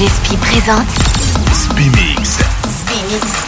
DJ Spi présente Spimix. Spimix.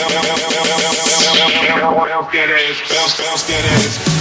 bounce bounce, bounce, bounce, bounce bounce, get it, bounce, bounce, that ass.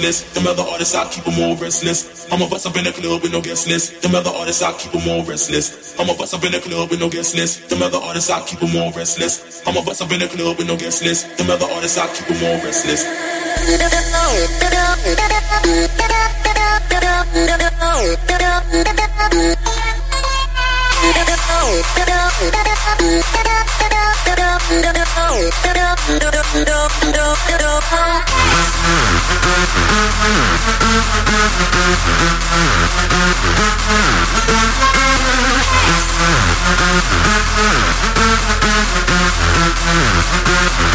restless. Them other artists, I keep them all restless. I'm a bust up in the club with no guest list. Them other artists, I keep them all restless. I'm a bust up in the club with no guest list. Them other artists, I keep them all restless. I'm a bust up in the club with no guest list. Them other artists, I keep them all restless. Yeah.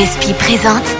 Jespi présente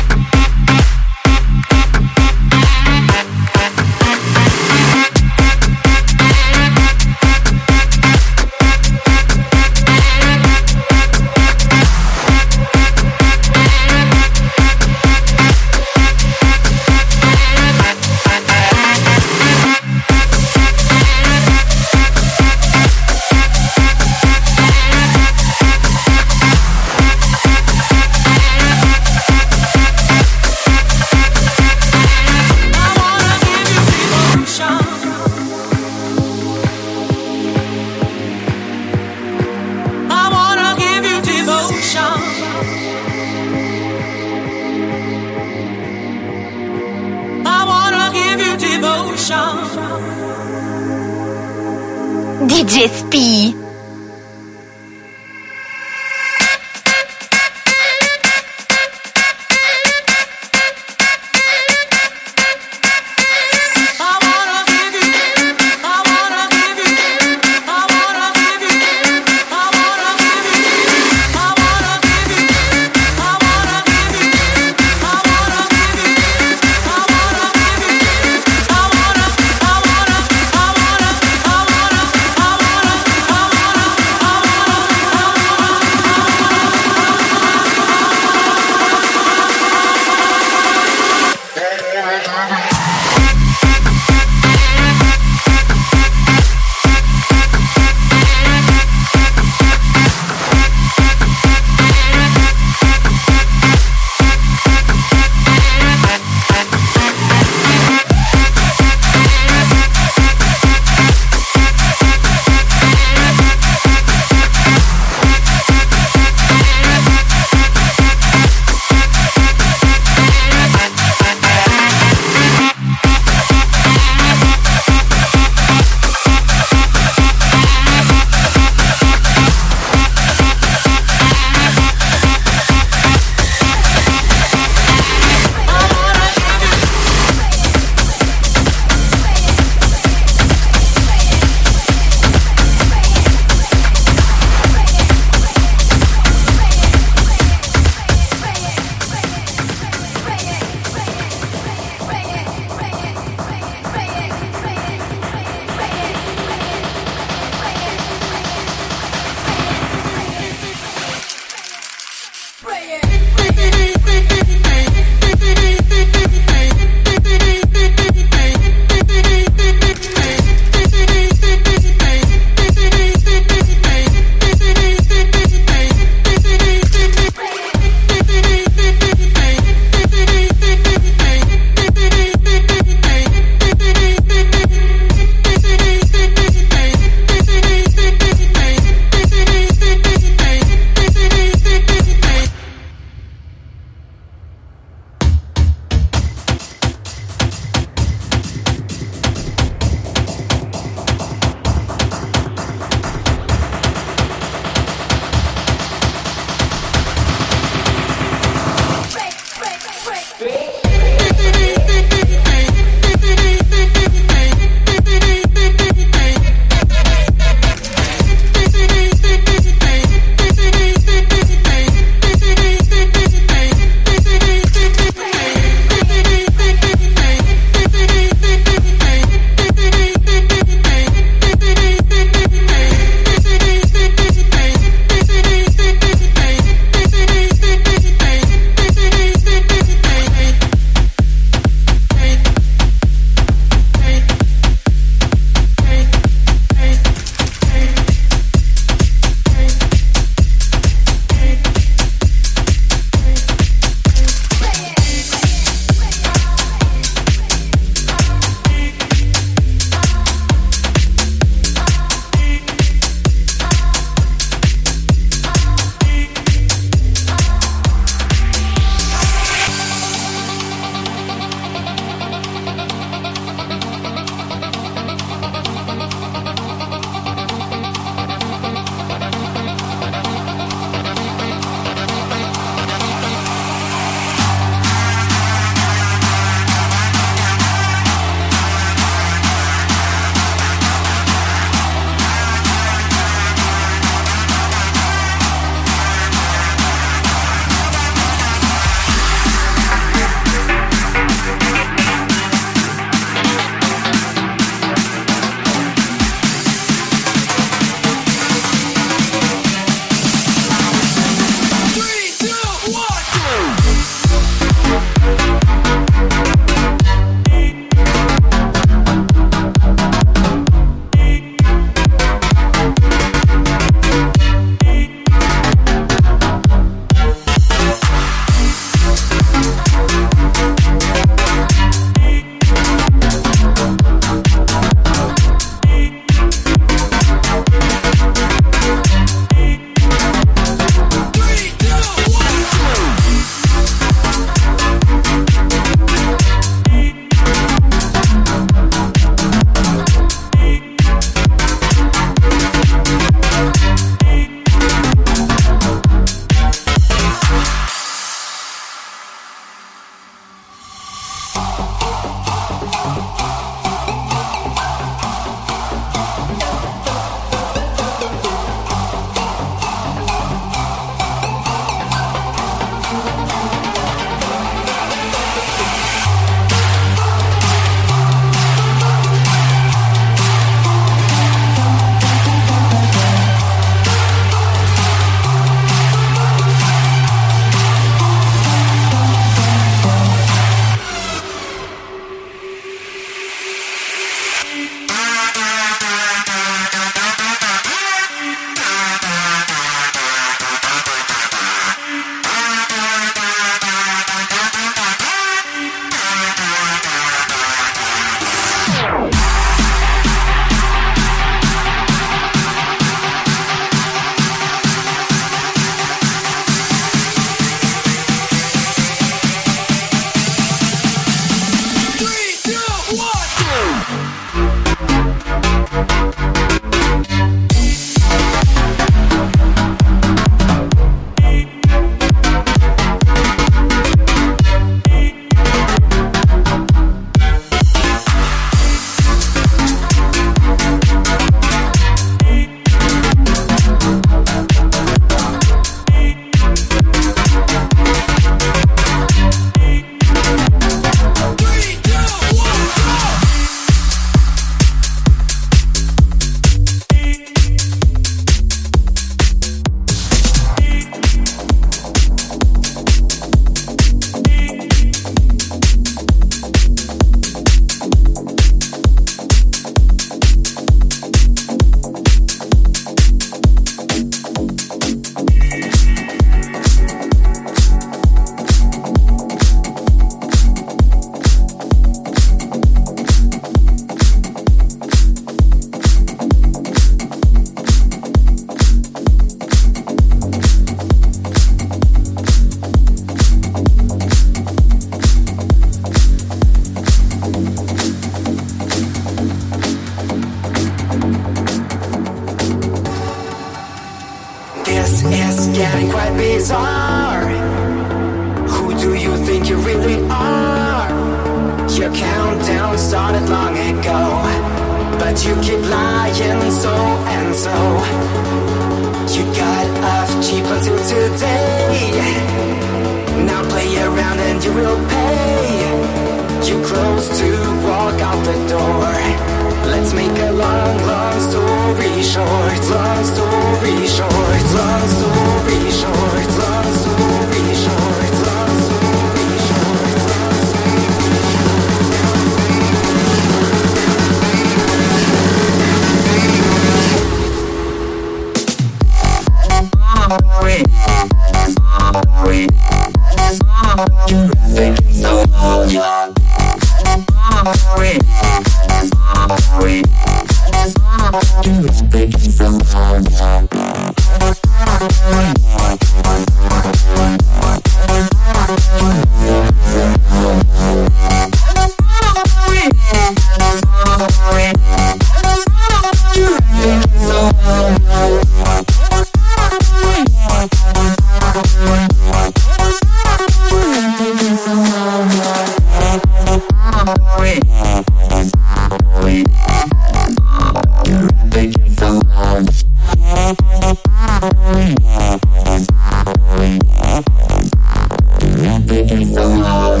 I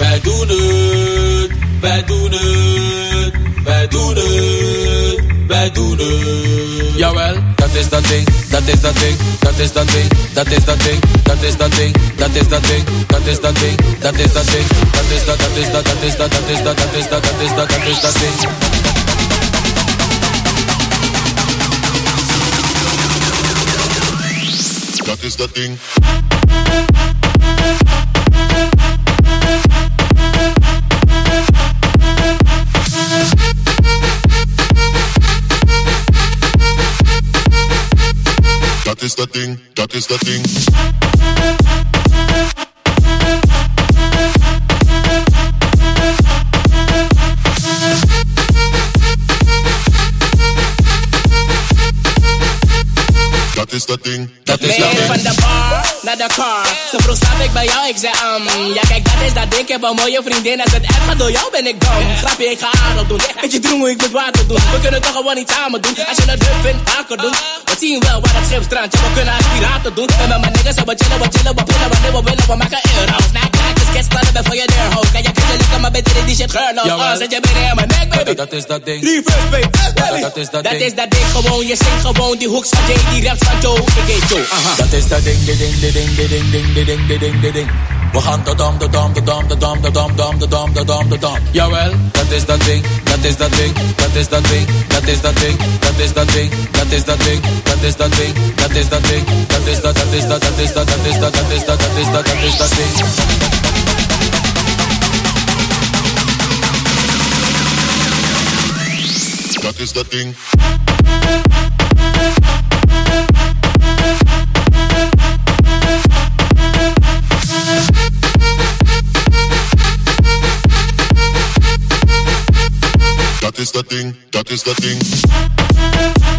Wij doen het, wij doen het, wij doen het, wij doen het. Jawel, dat is dat ding, dat is dat ding, dat is dat ding, dat is dat ding, dat is dat ding, dat is dat ding, dat is dat ding, dat is dat ding, dat is dat, dat is dat, dat is dat, dat is dat, dat is dat, dat is dat, dat is dat ding. Dat is dat ding. is the thing, that is the thing. That is the thing. That is the thing. Naar de car. Zo vroeg slaap ik bij jou, ik zei um. Ja kijk, dat is dat ding, ik heb een mooie vriendin. Als het echt gaat door jou ben ik down. Grapje, ik ga aardig doen. Weet je droom hoe ik met water doen. We kunnen toch gewoon iets samen doen. Als je het leuk vindt, vaker doen. We zien wel waar het schip strandt. Ja, we kunnen als piraten doen. En met mijn niggas, we chillen, we chillen, we pillen, wanneer we willen. We maken euro's. Na kijkers, kids, klannen ben voor je deur, ho. Kan je kunnen likken, maar beter in die shit geurloos. Oh, zet je binnen in mijn nek, baby. Dat is dat ding. Reverse, baby. Dat is dat Dat ding. is dat ding gewoon. Je zingt gewoon die hooks van Jay, die raps van Joe. Ik heet Joe, aha. Dat is dat ding, die ding, die ding, die ding, ding, ding, ding, ding. We gaan de dam, de dam, de dam, de dam, de dam, dam, de dam, de dam, de dam. Jawel, dat is dat ding, dat is dat ding, dat is dat ding, dat is dat ding, dat is dat ding, dat is dat ding, dat is dat ding, dat is dat ding, dat is dat, dat is dat, dat is dat, dat is dat, dat is dat, dat is dat, dat is dat ding. Dat is dat ding. is the thing, that is the thing.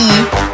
me.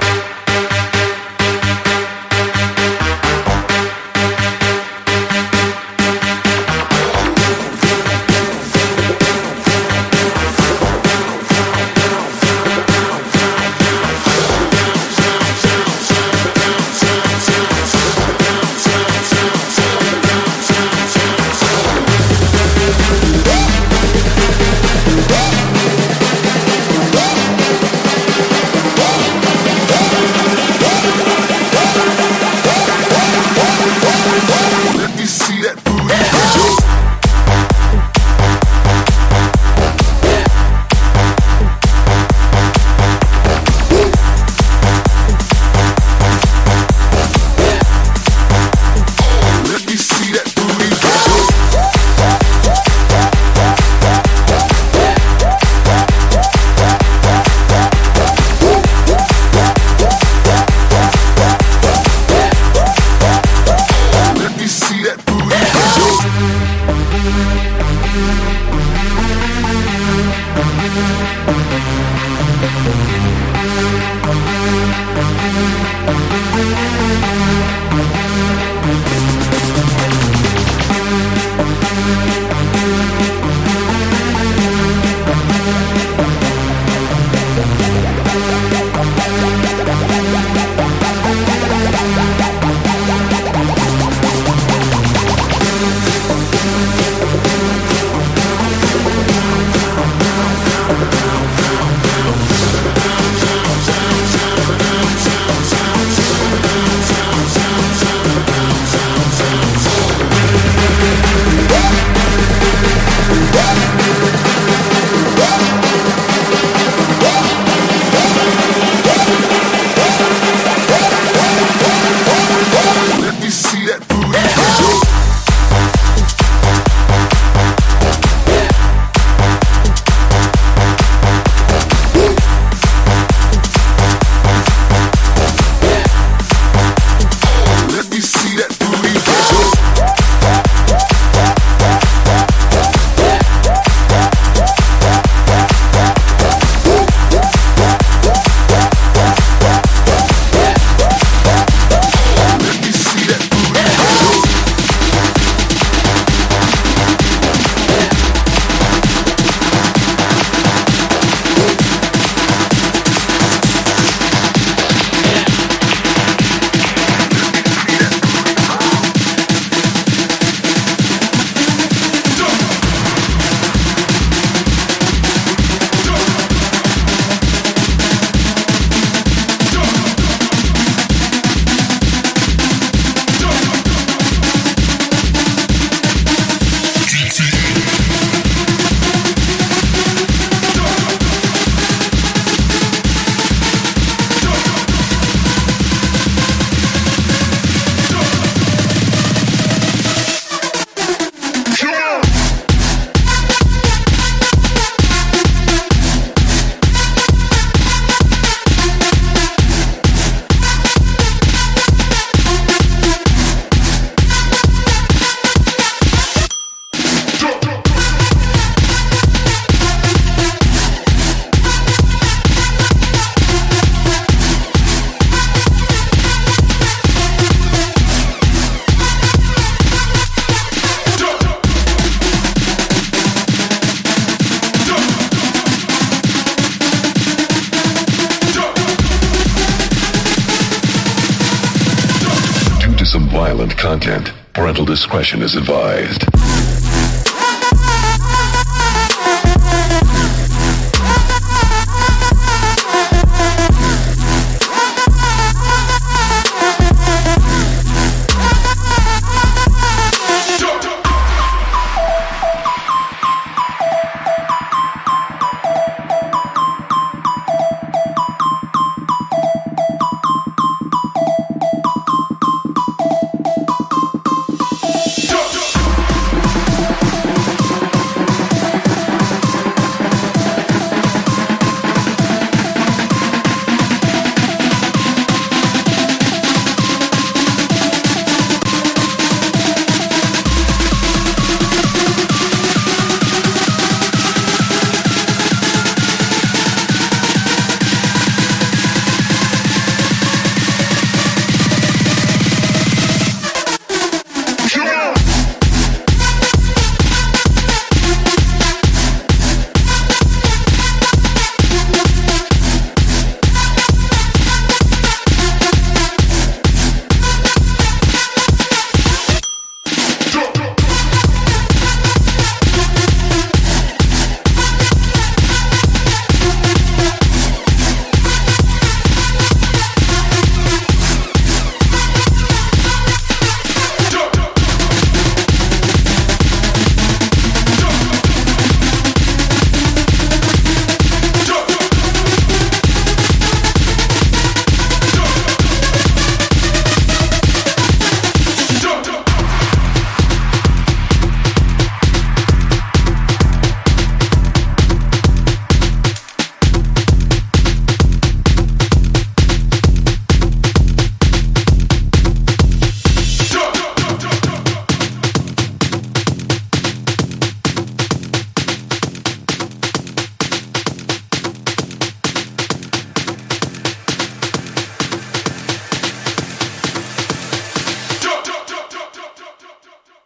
Is advised.